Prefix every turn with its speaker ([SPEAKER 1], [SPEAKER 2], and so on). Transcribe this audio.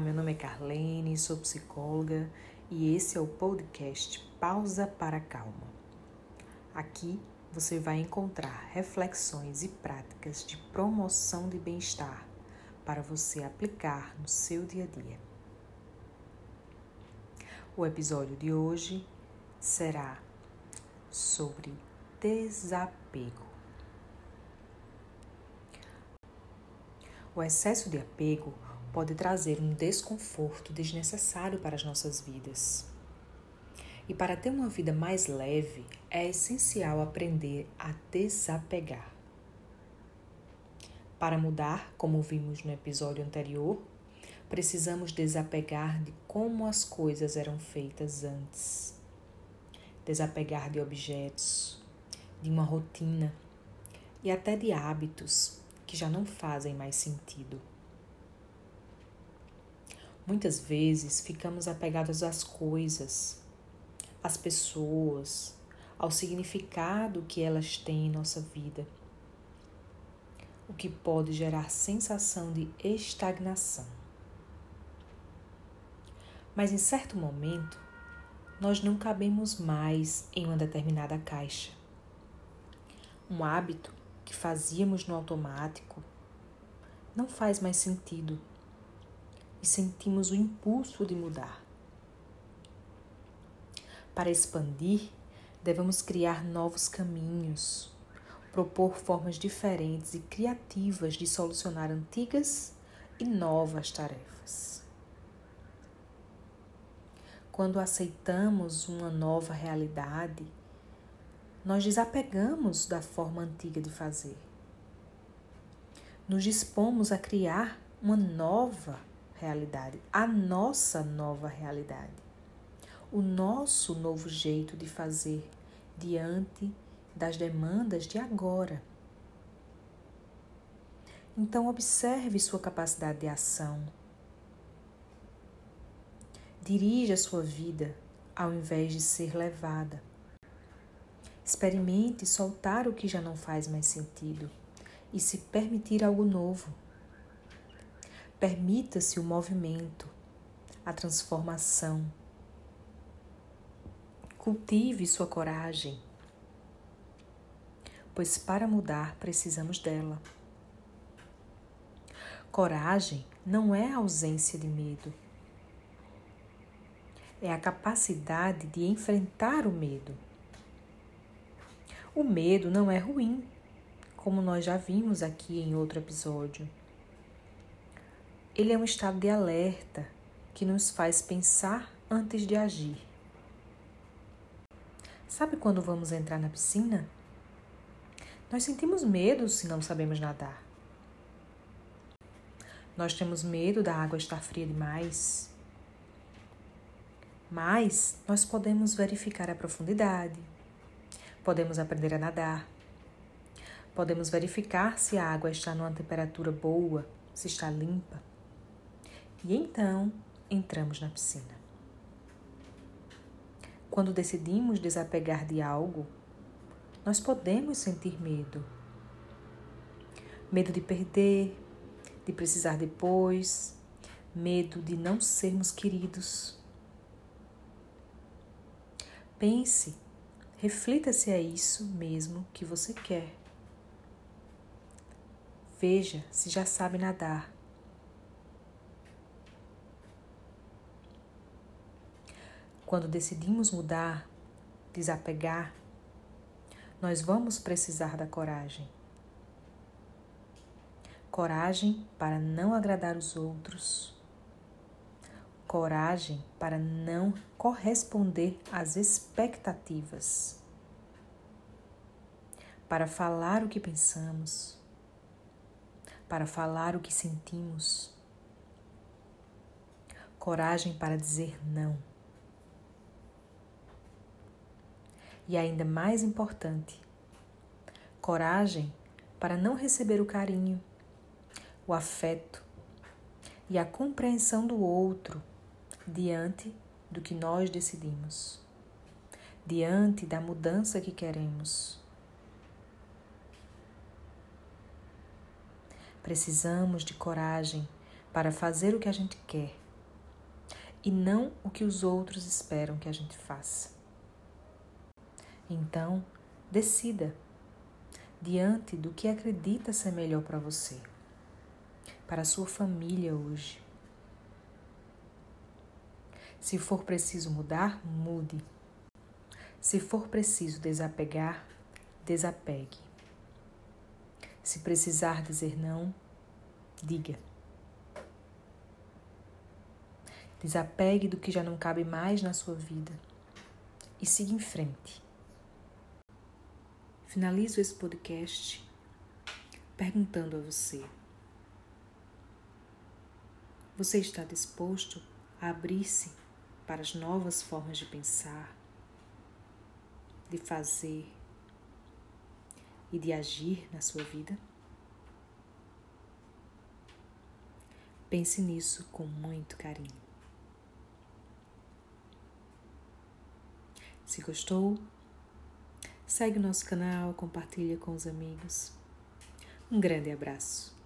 [SPEAKER 1] Meu nome é Carlene, sou psicóloga e esse é o podcast Pausa para Calma. Aqui você vai encontrar reflexões e práticas de promoção de bem-estar para você aplicar no seu dia a dia. O episódio de hoje será sobre desapego. O excesso de apego pode trazer um desconforto desnecessário para as nossas vidas. E para ter uma vida mais leve, é essencial aprender a desapegar. Para mudar, como vimos no episódio anterior, precisamos desapegar de como as coisas eram feitas antes. Desapegar de objetos, de uma rotina e até de hábitos que já não fazem mais sentido. Muitas vezes ficamos apegados às coisas, às pessoas, ao significado que elas têm em nossa vida, o que pode gerar sensação de estagnação. Mas em certo momento, nós não cabemos mais em uma determinada caixa. Um hábito que fazíamos no automático não faz mais sentido e sentimos o impulso de mudar. Para expandir, devemos criar novos caminhos, propor formas diferentes e criativas de solucionar antigas e novas tarefas. Quando aceitamos uma nova realidade, nós desapegamos da forma antiga de fazer. Nos dispomos a criar uma nova realidade, a nossa nova realidade, o nosso novo jeito de fazer diante das demandas de agora. Então, observe sua capacidade de ação. Dirija sua vida ao invés de ser levada. Experimente soltar o que já não faz mais sentido e se permitir algo novo. Permita-se o movimento, a transformação. Cultive sua coragem, pois para mudar precisamos dela. Coragem não é ausência de medo, é a capacidade de enfrentar o medo. O medo não é ruim, como nós já vimos aqui em outro episódio. Ele é um estado de alerta que nos faz pensar antes de agir. Sabe quando vamos entrar na piscina? Nós sentimos medo se não sabemos nadar. Nós temos medo da água estar fria demais. Mas nós podemos verificar a profundidade, podemos aprender a nadar, podemos verificar se a água está numa temperatura boa, se está limpa. E então entramos na piscina. Quando decidimos desapegar de algo, nós podemos sentir medo. Medo de perder, de precisar depois, medo de não sermos queridos. Pense, reflita se é isso mesmo que você quer. Veja se já sabe nadar Quando decidimos mudar, desapegar, nós vamos precisar da coragem. Coragem para não agradar os outros. Coragem para não corresponder às expectativas. Para falar o que pensamos. Para falar o que sentimos. Coragem para dizer não e ainda mais importante, coragem para não receber o carinho, o afeto e a compreensão do outro diante do que nós decidimos, diante da mudança que queremos. Precisamos de coragem para fazer o que a gente quer, e não o que os outros esperam que a gente faça. Então, decida diante do que acredita ser melhor para você, para a sua família hoje. Se for preciso mudar, mude. Se for preciso desapegar, desapegue. Se precisar dizer não, diga. Desapegue do que já não cabe mais na sua vida e siga em frente. Finalizo esse podcast perguntando a você: Você está disposto a abrir-se para as novas formas de pensar, de fazer e de agir na sua vida? Pense nisso com muito carinho. Se gostou, Segue o nosso canal, compartilha com os amigos. Um grande abraço.